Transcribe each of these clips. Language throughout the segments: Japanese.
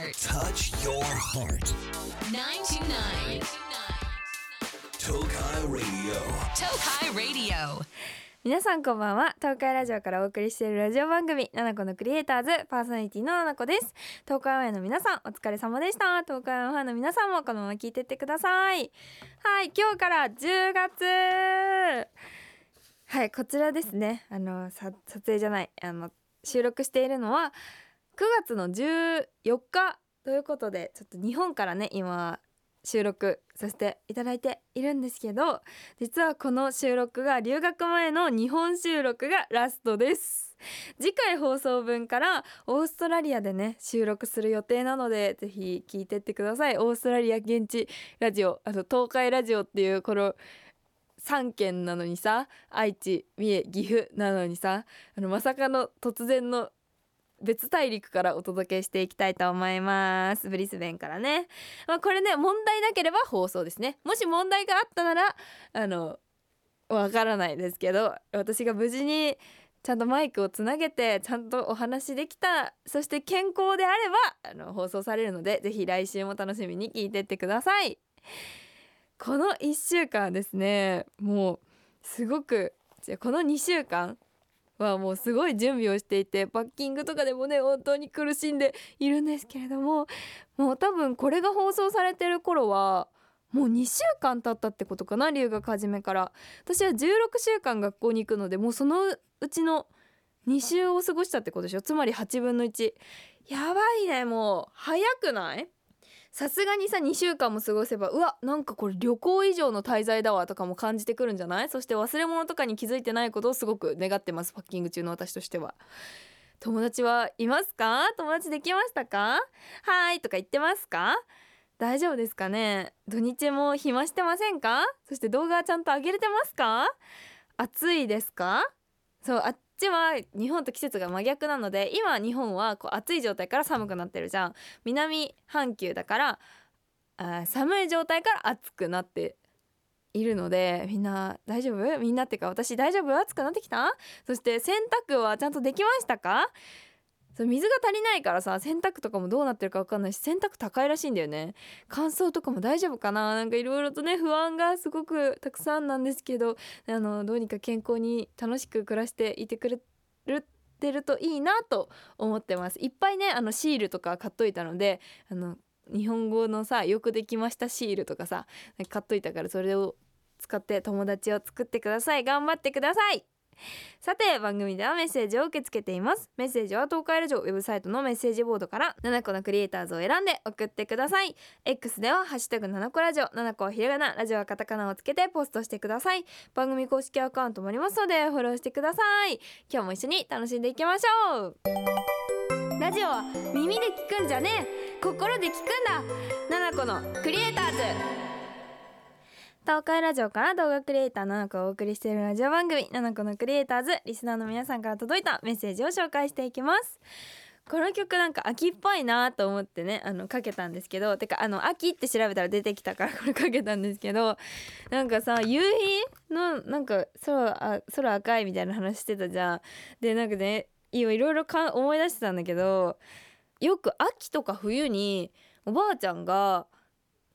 heart. Touch your heart. 929. Tokai Radio. Tokai Radio. 皆さんこんばんは東海ラジオからお送りしているラジオ番組「ナナコのクリエイターズ」パーソナリティのナナコです東海オンエアの皆さんお疲れ様でした東海オンエアの皆さんもこのまま聞いてってくださいはい今日から10月はいこちらですねあのさ撮影じゃないあの収録しているのは9 9月の14日ということでちょっと日本からね今収録させていただいているんですけど実はこの収録が留学前の日本収録がラストです。次回放送分からオーストラリアでね収録する予定なのでぜひ聞いてってください。オーストラリア現地ラジオあと東海ラジオっていうこの3県なのにさ愛知三重岐阜なのにさあのまさかの突然の別大陸からお届けしていきたいと思います。ブリスベンからね、まあ、これね問題なければ放送ですね。もし問題があったならあのわからないですけど私が無事にちゃんとマイクをつなげてちゃんとお話できたそして健康であればあの放送されるのでぜひ来週も楽しみに聞いてってください。この1週間ですねもうすごくじゃこの2週間はもうすごい準備をしていてパッキングとかでもね本当に苦しんでいるんですけれどももう多分これが放送されてる頃はもう2週間経ったってことかな留学始めから。私は16週間学校に行くのでもうそのうちの2週を過ごしたってことでしょ。つまり8分の1やばいねもう。早くない？さすがにさ2週間も過ごせばうわなんかこれ旅行以上の滞在だわとかも感じてくるんじゃない？そして忘れ物とかに気づいてないことをすごく願ってますパッキング中の私としては。友達はいますか？友達できましたか？はいとか言ってますか？大丈夫ですかね？土日も暇してませんか？そして動画ちゃんと上げれてますか？暑いですか？そうあちは日本と季節が真逆なので今日本はこう暑い状態から寒くなってるじゃん。南半球だからあ寒い状態から暑くなっているのでみんな大丈夫？みんなっていうか私大丈夫？暑くなってきた？そして洗濯はちゃんとできましたか？そう水が足りないからさ洗濯とかもどうなってるか分かんないし洗濯高いらしいんだよね。乾燥とかも大丈夫かな。なんかいろいろとね不安がすごくたくさんなんですけどあのどうにか健康に楽しく暮らしていてくれるてるといいなと思ってます。いっぱいねあのシールとか買っといたのであの日本語のさよくできましたシールとかさ買っといたからそれを使って友達を作ってください。頑張ってください。さて番組ではメッセージを受け付けています。メッセージは東海ラジオウェブサイトのメッセージボードから7個のクリエイターズを選んで送ってください。X ではハッシュタグ7個ラジオ7個はひらがなラジオはカタカナをつけてポストしてください。番組公式アカウントもありますのでフォローしてください。今日も一緒に楽しんでいきましょう。ラジオは耳で聞くんじゃねえ。心で聞くんだ。7個のクリエイターズ。東海ラジオから動画クリエイター7個をお送りしているラジオ番組7個のクリエイターズリスナーの皆さんから届いたメッセージを紹介していきます。この曲なんか秋っぽいなと思ってねあのかけたんですけどてかあの秋って調べたら出てきたからこれかけたんですけどなんかさ夕日のなんか空あ空赤いみたいな話してたじゃん。でなんかねいろいろか思い出してたんだけどよく秋とか冬におばあちゃんが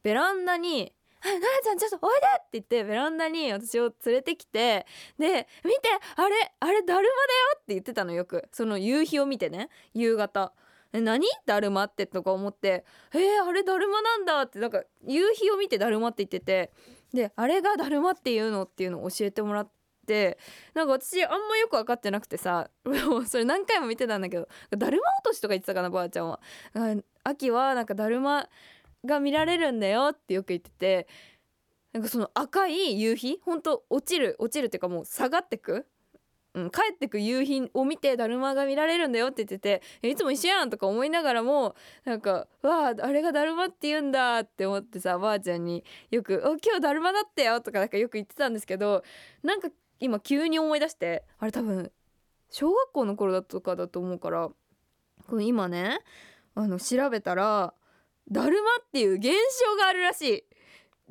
ベランダに、ななちゃんちょっとおいでって言ってベランダに私を連れてきてで見てあれあれだるまだよって言ってたのよく。その夕日を見てね夕方。何？だるまってとか思って。えー、あれだるまなんだってなんか夕日を見てだるまって言ってて。であれがだるまっていうのっていうのを教えてもらってなんか私あんまよく分かってなくてさ もうそれ何回も見てたんだけどだるま落としとか言ってたかなばあちゃんは。秋はなんかだるまが見られるんだよってよく言っててなんかその赤い夕日ほんと落ちる落ちるっていうかもう下がってく、うん、帰ってく夕日を見てだるまが見られるんだよって言ってていつも一緒やんとか思いながらもなんか「わああれがだるまって言うんだ」って思ってさばあちゃんによく「お今日だるまだったよ」とかなんかよく言ってたんですけどなんか今急に思い出してあれ多分小学校の頃だとかだと思うからこの今ねあの調べたらだるまっていう現象があるらしい。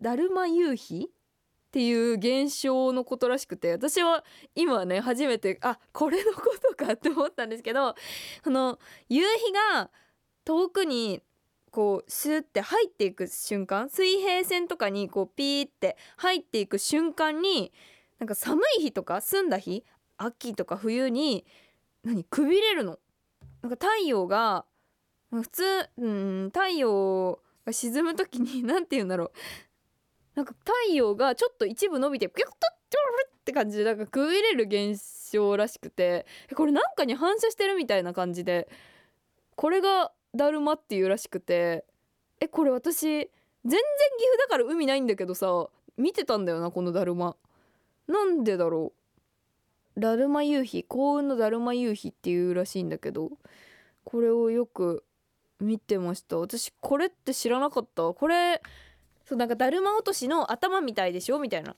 だるま夕日っていう現象のことらしくて私は今ね初めてあこれのことかって思ったんですけどその夕日が遠くにこうシューって入っていく瞬間水平線とかにこうピーって入っていく瞬間になんか寒い日とか澄んだ日秋とか冬に何くびれるの。なんか太陽が普通うん太陽が沈む時に 何て言うんだろう。なんか太陽がちょっと一部伸びてピュッとって感じでなんかくびれる現象らしくて。これなんかに反射してるみたいな感じで。これがだるまっていうらしくて。えこれ私全然岐阜だから海ないんだけどさ見てたんだよなこのだるま。なんでだろう。だるま夕日幸運のだるま夕日っていうらしいんだけど。これをよく見てました。私これって知らなかった。これそうなんかだるま落としの頭みたいでしょみたいな。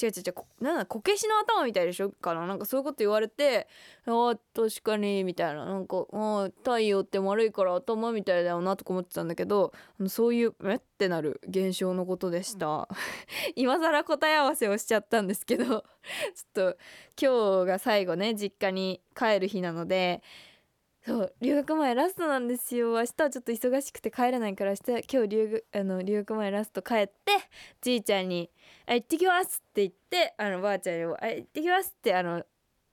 違う違う違うなんだこけしの頭みたいでしょかな。なんかそういうこと言われてあ確かにみたいな。なんかあ太陽って丸いから頭みたいだよなとか思ってたんだけどそういうめってなる現象のことでした、今更答え合わせをしちゃったんですけど。ちょっと今日が最後ね実家に帰る日なのでそう留学前ラストなんですよ。明日はちょっと忙しくて帰れないから明日今日留学あの留学前ラスト帰ってじいちゃんに「あ行ってきます」って言ってあのばあちゃんにも「あ行ってきます」ってあの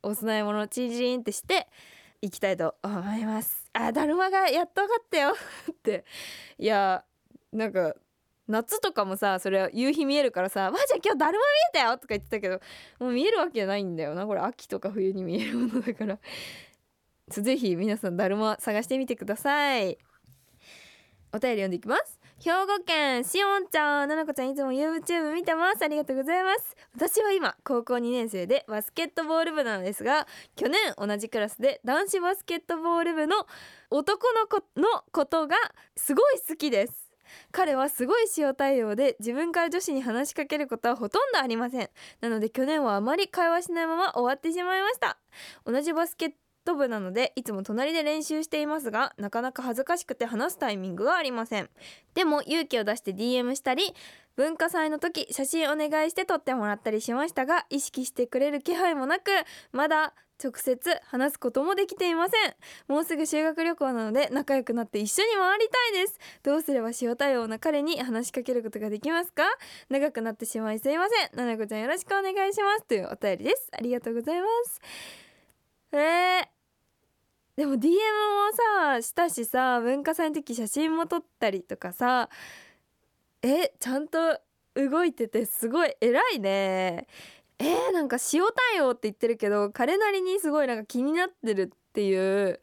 お供え物チージーンってして行きたいと思います。あだるまがやっと分かったよ。って。いやなんか夏とかもさそれは夕日見えるからさ「ばあちゃん今日だるま見えたよ」とか言ってたけどもう見えるわけじゃないんだよな。これ秋とか冬に見えるものだから。ぜひ皆さんだるま探してみてください。お便り読んでいきます。兵庫県しおんちゃんななこちゃんいつも YouTube 見てます。ありがとうございます。私は今高校2年生でバスケットボール部なのですが去年同じクラスで男子バスケットボール部の男の子のことがすごい好きです。彼はすごい塩対応で自分から女子に話しかけることはほとんどありません。なので去年はあまり会話しないまま終わってしまいました。同じバスケット部なのでいつも隣で練習していますがなかなか恥ずかしくて話すタイミングがありません。でも勇気を出して DM したり文化祭の時写真お願いして撮ってもらったりしましたが意識してくれる気配もなくまだ直接話すこともできていません。もうすぐ修学旅行なので仲良くなって一緒に回りたいです。どうすれば塩対応な彼に話しかけることができますか？長くなってしまいすいません。ななこちゃんよろしくお願いします。というお便りです。ありがとうございます。えー、でも DM もさしたしさ文化祭の時写真も撮ったりとかさえちゃんと動いててすごい偉いね。えー、なんか塩対応って言ってるけど彼なりにすごいなんか気になってるっていう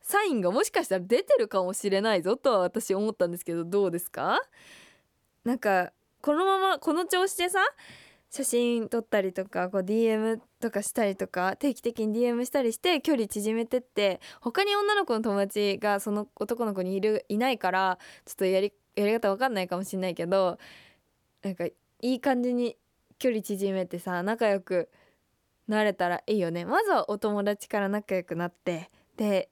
サインがもしかしたら出てるかもしれないぞとは私思ったんですけどどうですか？なんかこのままこの調子でさ写真撮ったりとかこう DM とかしたりとか定期的に DM したりして距離縮めてって他に女の子の友達がその男の子にいるいないからちょっとやりやり方わかんないかもしんないけどなんかいい感じに距離縮めてさ仲良くなれたらいいよね。まずはお友達から仲良くなってで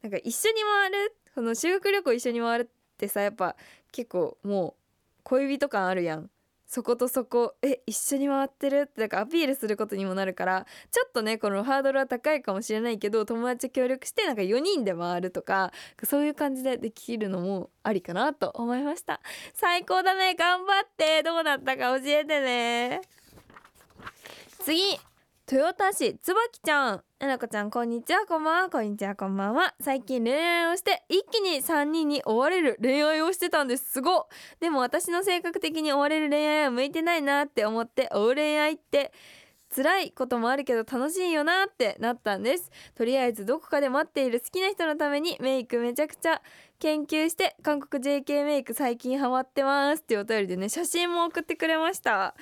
なんか一緒に回るその修学旅行一緒に回るってさやっぱ結構もう恋人感あるやん。そことそこえ一緒に回ってる？ってなんかアピールすることにもなるからちょっとねこのハードルは高いかもしれないけど友達協力してなんか4人で回るとかそういう感じでできるのもありかなと思いました。最高だね。頑張って。どうなったか教えてね。次。豊田市椿ちゃん。えなこちゃんこんにちは。こんばんは。こんにちは。こんばんは。最近恋愛をして一気に3人に追われる恋愛をしてたんです。すごでも私の性格的に追われる恋愛は向いてないなって思って追う恋愛って辛いこともあるけど楽しいよなってなったんです。とりあえずどこかで待っている好きな人のためにメイクめちゃくちゃ研究して韓国 JK メイク最近ハマってますっていうお便りでね写真も送ってくれました。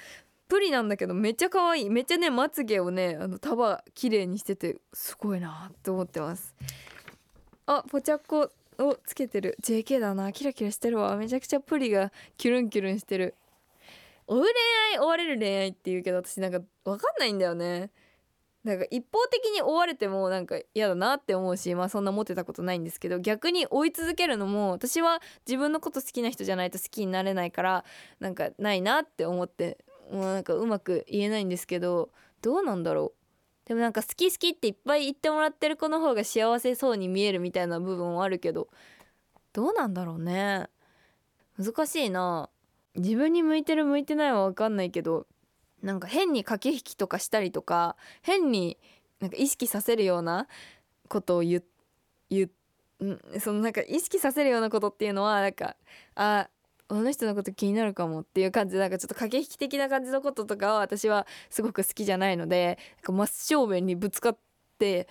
プリなんだけどめっちゃ可愛い。めっちゃねまつげをねあの束綺麗にしててすごいなって思ってます。あポチャッコをつけてる。JK だな。キラキラしてるわ。めちゃくちゃプリがキュルンキュルンしてる。追う恋愛追われる恋愛って言うけど私なんか分かんないんだよね。なんか一方的に追われてもなんか嫌だなって思うしまあそんな持ってたことないんですけど逆に追い続けるのも私は自分のこと好きな人じゃないと好きになれないからなんかないなって思ってもうなんかうまく言えないんですけどどうなんだろう。でもなんか好き好きっていっぱい言ってもらってる子の方が幸せそうに見えるみたいな部分はあるけどどうなんだろうね。難しいな。自分に向いてる向いてないは分かんないけどなんか変に駆け引きとかしたりとか変になんか意識させるようなことを言うそのなんか意識させるようなことっていうのはなんかあこの人のこと気になるかもっていう感じでなんかちょっと駆け引き的な感じのこととかは私はすごく好きじゃないのでなんか真正面にぶつかって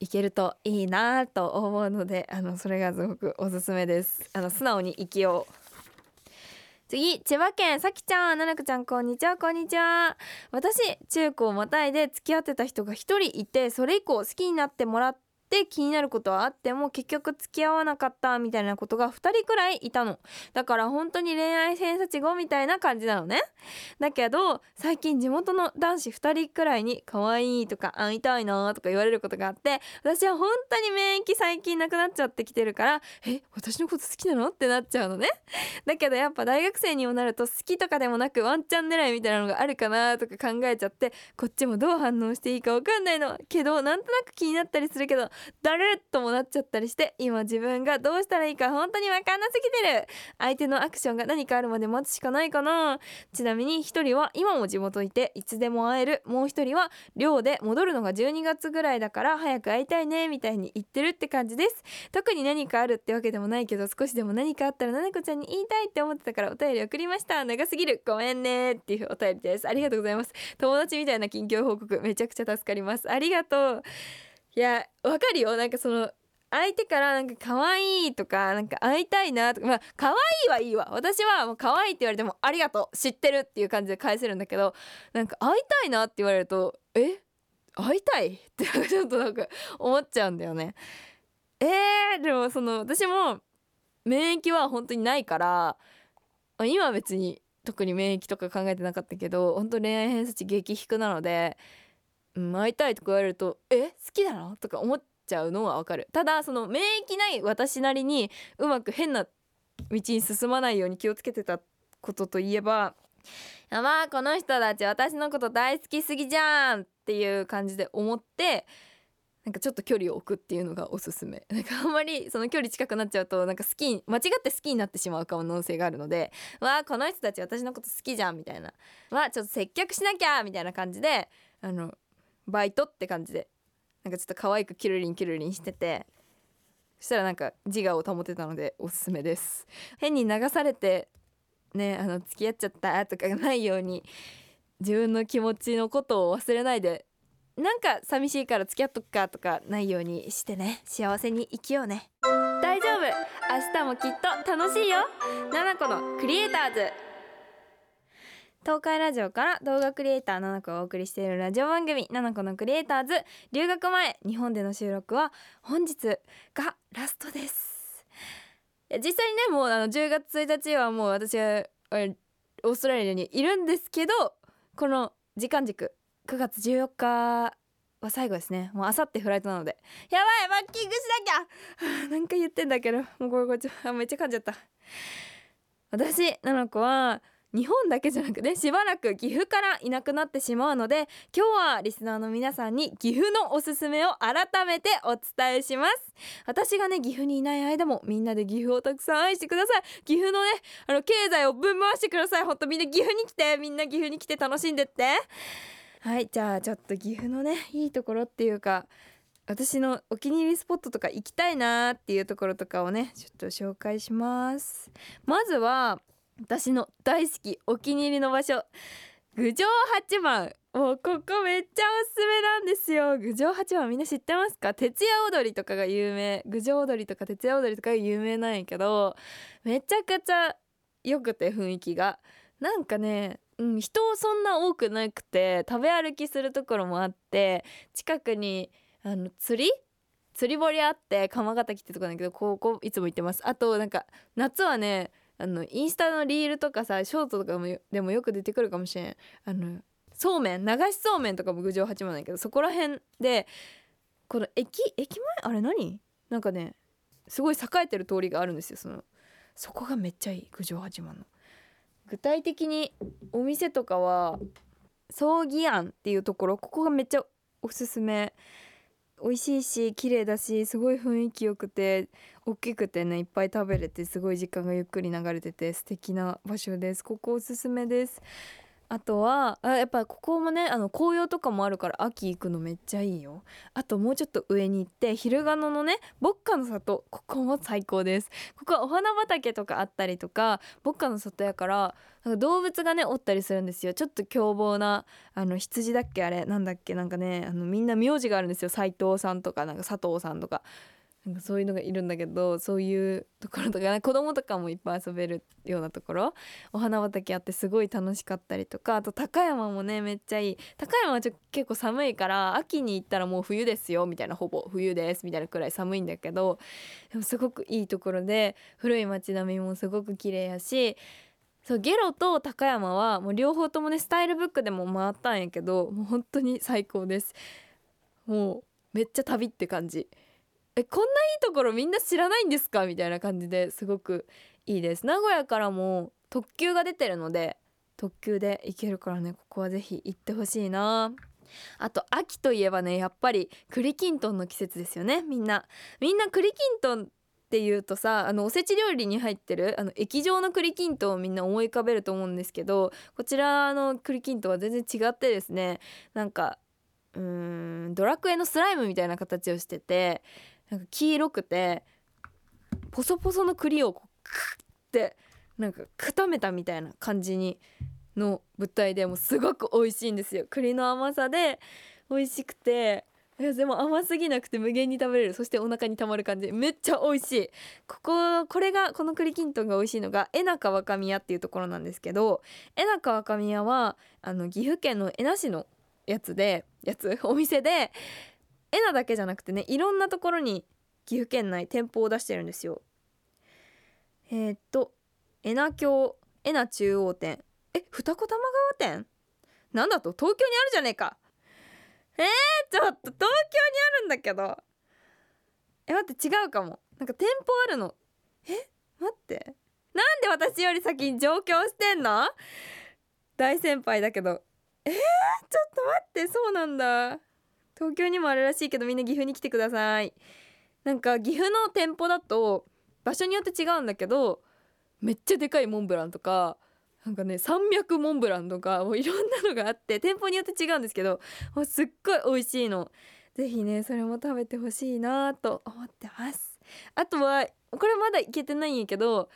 いけるといいなと思うのであのそれがすごくおすすめです。あの素直に生きよう。次千葉県さきちゃんななこちゃんこんにちはこんにちは。私中高またいで付き合ってた人が一人いてそれ以降好きになってもらって気になることはあっても結局付き合わなかったみたいなことが2人くらいいたの。だから本当に恋愛偏差値5みたいな感じなのね。だけど最近地元の男子2人くらいに可愛いとか会いたいなとか言われることがあって私は本当に免疫最近なくなっちゃってきてるからえ私のこと好きなの？ってなっちゃうのね。だけどやっぱ大学生にもなると好きとかでもなくワンチャン狙いみたいなのがあるかなとか考えちゃってこっちもどう反応していいか分かんないの。けどなんとなく気になったりするけどだるっともなっちゃったりして今自分がどうしたらいいか本当に分かんなすぎてる。相手のアクションが何かあるまで待つしかないかな。ちなみに一人は今も地元いていつでも会える。もう一人は寮で戻るのが12月ぐらいだから早く会いたいねみたいに言ってるって感じです。特に何かあるってわけでもないけど少しでも何かあったらななこちゃんに言いたいって思ってたからお便り送りました。長すぎる。ごめんねっていうお便りです。ありがとうございます。友達みたいな近況報告めちゃくちゃ助かります。ありがとう。いやわかるよ。なんかその相手からなんか可愛いとかなんか会いたいなとかまあ可愛いはいいわ。私はもう可愛いって言われてもありがとう。知ってるっていう感じで返せるんだけどなんか会いたいなって言われるとえ？会いたい？ってちょっとなんか思っちゃうんだよね。えー、でもその私も免疫は本当にないから今は別に特に免疫とか考えてなかったけど本当恋愛偏差値激低なので、うん、会いたいとか言われると「え好きなの?」とか思っちゃうのはわかるただその免疫ない私なりにうまく変な道に進まないように気をつけてたことといえば「やまあこの人たち私のこと大好きすぎじゃん!」っていう感じで思ってなんかちょっと距離を置くっていうのがおすすめなんかあんまりその距離近くなっちゃうとなんか好き間違って好きになってしまう可能性があるので「わあこの人たち私のこと好きじゃん」みたいな「わあちょっと接客しなきゃ」みたいな感じであのバイトって感じで。なんかちょっと可愛くキルリンキルリンしてて。そしたらなんか自我を保てたのでおすすめです。変に流されてねあの付き合っちゃったとかがないように自分の気持ちのことを忘れないでなんか寂しいから付き合っとくかとかないようにしてね。幸せに生きようね。大丈夫。明日もきっと楽しいよ。7個のクリエイターズ。東海ラジオから動画クリエイター7個をお送りしているラジオ番組7個のクリエイターズ留学前日本での収録は本日がラストです。実際にねもうあの10月1日はもう私はオーストラリアにいるんですけどこの時間軸9月14日は最後ですね。もうあさってフライトなので。やばいマッキングしなきゃ！なんか言ってんだけどもうこれこれちめっちゃ噛んじゃった。私なの子は日本だけじゃなくてしばらく岐阜からいなくなってしまうので今日はリスナーの皆さんに岐阜のおすすめを改めてお伝えします。私がね岐阜にいない間もみんなで岐阜をたくさん愛してください。岐阜のねあの経済をぶん回してください。ほんとみんな岐阜に来てみんな岐阜に来て楽しんでって。はいじゃあちょっと岐阜のねいいところっていうか私のお気に入りスポットとか行きたいなーっていうところとかをねちょっと紹介します。まずは私の大好きお気に入りの場所郡上八幡。もうここめっちゃおすすめなんですよ。郡上八幡みんな知ってますか？徹夜踊りとかが有名。郡上踊りとか徹夜踊りとかが有名なんやけどめちゃくちゃ良くて雰囲気が。なんかねうん、人そんな多くなくて食べ歩きするところもあって近くにあの釣り？釣り堀あって鎌ヶ崎ってとこなんだけどここいつも行ってます。あとなんか夏はねあのインスタのリールとかさショートとかもでもよく出てくるかもしれん。あのそうめん流しそうめんとかも郡上八幡だけどそこら辺でこの駅駅前？あれ何？なんかねすごい栄えてる通りがあるんですよその。そこがめっちゃいい郡上八幡の。具体的にお店とかは葬儀庵っていうところここがめっちゃおすすめ。美味しいし綺麗だしすごい雰囲気よくて大きくてねいっぱい食べれてすごい時間がゆっくり流れてて素敵な場所です。ここおすすめです。あとはあやっぱここもねあの紅葉とかもあるから秋行くのめっちゃいいよ。あともうちょっと上に行って昼賀野のね牧歌の里ここも最高です。ここはお花畑とかあったりとか牧歌の里やからなんか動物がねおったりするんですよ。ちょっと凶暴なあの羊だっけあれなんだっけなんかねあのみんな名字があるんですよ。斉藤さんとかなんか佐藤さんとか。なんかそういうのがいるんだけどそういうところとか、ね、子供とかもいっぱい遊べるようなところお花畑あってすごい楽しかったりとかあと高山もねめっちゃいい。高山はちょ結構寒いから秋に行ったらもう冬ですよみたいなほぼ冬ですみたいなくらい寒いんだけどでもすごくいいところで古い街並みもすごく綺麗やしそうゲロと高山はもう両方ともねスタイルブックでも回ったんやけどもう本当に最高です。もうめっちゃ旅って感じ。えこんないいところみんな知らないんですか？みたいな感じですごくいいです。名古屋からも特急が出てるので特急で行けるからね。ここはぜひ行ってほしいな。あと秋といえばねやっぱり栗きんとんの季節ですよね。みんな。みんな栗きんとんっていうとさあのおせち料理に入ってるあの液状の栗きんとんをみんな思い浮かべると思うんですけどこちらの栗きんとんは全然違ってですね。なんかうーんドラクエのスライムみたいな形をしててなんか黄色くてポソポソの栗をこうクッてなんか固めたみたいな感じにの物体でもすごく美味しいんですよ。栗の甘さで美味しくてでも甘すぎなくて無限に食べれる。そしてお腹にたまる感じ。めっちゃ美味しい。こここれがこの栗きんとんが美味しいのがえなか若宮っていうところなんですけどえなか若宮はあの岐阜県の恵那市のやつでやつ？お店でえなだけじゃなくてねいろんなところに岐阜県内店舗を出してるんですよ。えー、っとえな京えな中央店。え二子玉川店？なんだと東京にあるじゃねえか。えー、ちょっと東京にあるんだけど。え待って違うかも。なんか店舗あるの。え待って。なんで私より先に上京してんの？大先輩だけど。えー、ちょっと待ってそうなんだ。東京にもあるらしいけどみんな岐阜に来てください。なんか岐阜の店舗だと場所によって違うんだけどめっちゃでかいモンブランとかなんかね300モンブランとかもういろんなのがあって店舗によって違うんですけどもうすっごい美味しいの。ぜひねそれも食べてほしいなと思ってます。あとはこれまだいけてないんやけど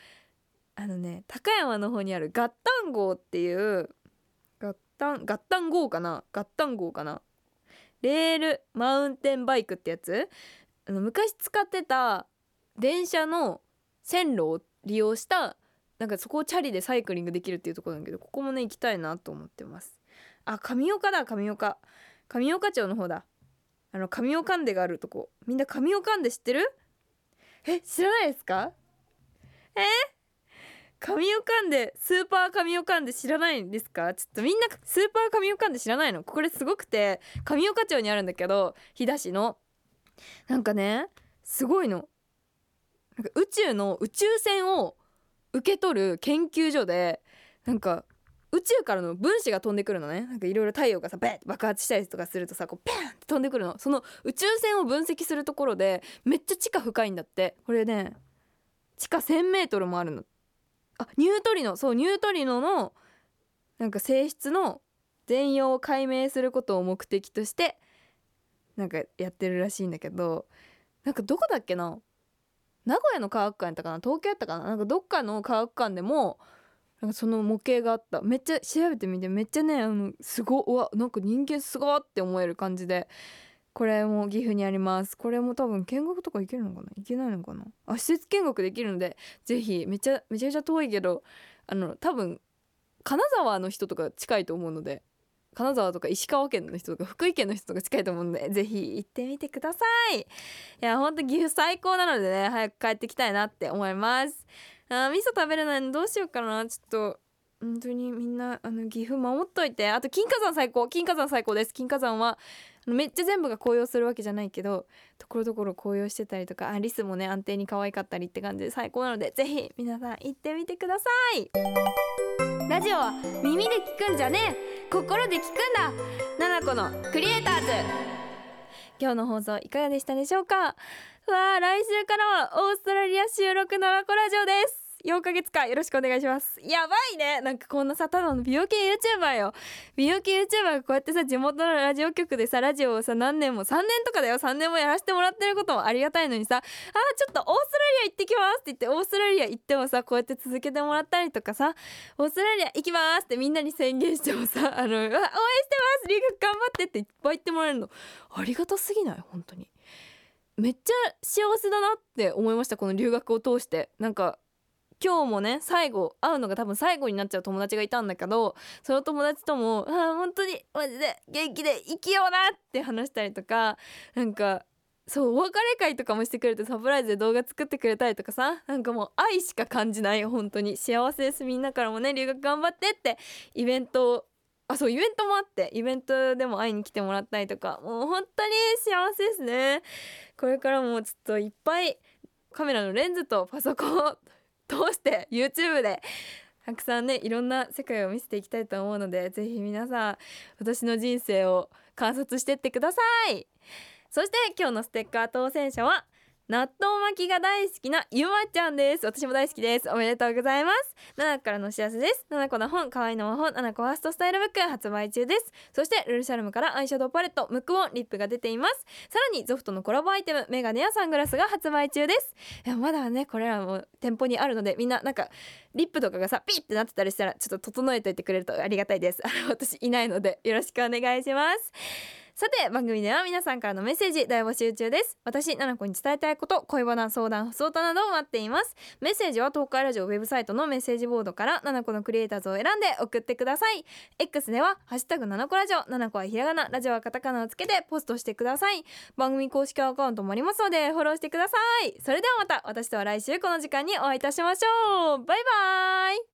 あのね高山の方にあるガッタン号っていうガッタンガッタン号かな？ガッタン号かな？レールマウンテンバイクってやつ？あの昔使ってた電車の線路を利用したなんかそこをチャリでサイクリングできるっていうところなんだけどここもね行きたいなと思ってます。あ上岡だ上岡。上岡町の方だ。あの上岡んでがあるとこ。みんな上岡んで知ってる？え知らないですか？え？上岡んでスーパー上岡んで知らないんですか？ちょっとみんなスーパー上岡んで知らないの？これすごくて上岡町にあるんだけど飛騨市の。なんかねすごいの。なんか宇宙の宇宙船を受け取る研究所でなんか宇宙からの分子が飛んでくるのね。なんかいろいろ太陽がさベッて爆発したりとかするとさこうペンって飛んでくるの。その宇宙船を分析するところでめっちゃ地下深いんだって。これね地下 1,000m もあるの。あニュートリノそうニュートリノのなんか性質の全容を解明することを目的としてなんかやってるらしいんだけどなんかどこだっけな？名古屋の科学館やったかな？東京やったかな？なんかどっかの科学館でもなんかその模型があった。めっちゃ調べてみてめっちゃねあのすごうわなんか人間すごって思える感じでこれも岐阜にあります。これも多分見学とか行けるのかな？行けないのかな？あ施設見学できるのでぜひめちゃめちゃめちゃ遠いけどあの多分金沢の人とか近いと思うので金沢とか石川県の人とか福井県の人とか近いと思うのでぜひ行ってみてください。いやほんと岐阜最高なのでね早く帰ってきたいなって思います。あ味噌食べれないのどうしようかな。ちょっと本当にみんなあの岐阜守っといて。あと金華山最高。金華山最高です。金華山はめっちゃ全部が紅葉するわけじゃないけどところどころ紅葉してたりとかあリスもね安定に可愛かったりって感じで最高なのでぜひ皆さん行ってみてください。ラジオは耳で聞くんじゃねえ。心で聞くんだ。ナナコのクリエイターズ。今日の放送いかがでしたでしょうか？わー来週からはオーストラリア収録のラコラジオです。4ヶ月間よろしくお願いします。やばいね。なんかこんなさただの美容系 YouTuber よ。美容系 YouTuber がこうやってさ地元のラジオ局でさラジオをさ何年も3年とかだよ。3年もやらせてもらってることもありがたいのにさあーちょっとオーストラリア行ってきますって言ってオーストラリア行ってもさこうやって続けてもらったりとかさオーストラリア行きますってみんなに宣言してもさあの応援してます留学頑張ってっていっぱい言ってもらえるの。ありがたすぎない？本当に。めっちゃ幸せだなって思いましたこの留学を通して。なんか今日もね最後会うのが多分最後になっちゃう友達がいたんだけどその友達とも「あ本当にマジで元気で生きような」って話したりとかなんかそうお別れ会とかもしてくれてサプライズで動画作ってくれたりとかさなんかもう愛しか感じない本当に。幸せですみんなからもね留学頑張ってってイベントをあそうイベントもあってイベントでも会いに来てもらったりとかもう本当に幸せですね。これからもちょっといっぱいカメラのレンズとパソコン通して YouTube でたくさんねいろんな世界を見せていきたいと思うのでぜひ皆さん私の人生を観察してってください。そして今日のステッカー当選者は納豆巻きが大好きなゆまちゃんです。私も大好きです。おめでとうございます。ナナからのお知らせです。ナナコの本可愛いの魔法。ナナコファーストスタイルブック発売中です。そしてルルシャルムからアイシャドウパレット。ムクオンリップが出ています。さらにゾフトのコラボアイテムメガネやサングラスが発売中です。いやまだねこれらも店舗にあるのでみんななんかリップとかがさピッてなってたりしたらちょっと整えといてくれるとありがたいです。あの私いないのでよろしくお願いします。さて番組では皆さんからのメッセージ大募集中です。私ななこに伝えたいこと恋バナ相談不相談などを待っています。メッセージは東海ラジオウェブサイトのメッセージボードからななこのクリエイターズを選んで送ってください。X ではハッシュタグななこラジオななこはひらがなラジオはカタカナをつけてポストしてください。番組公式アカウントもありますのでフォローしてください。それではまた私とは来週この時間にお会いいたしましょう。バイバイ。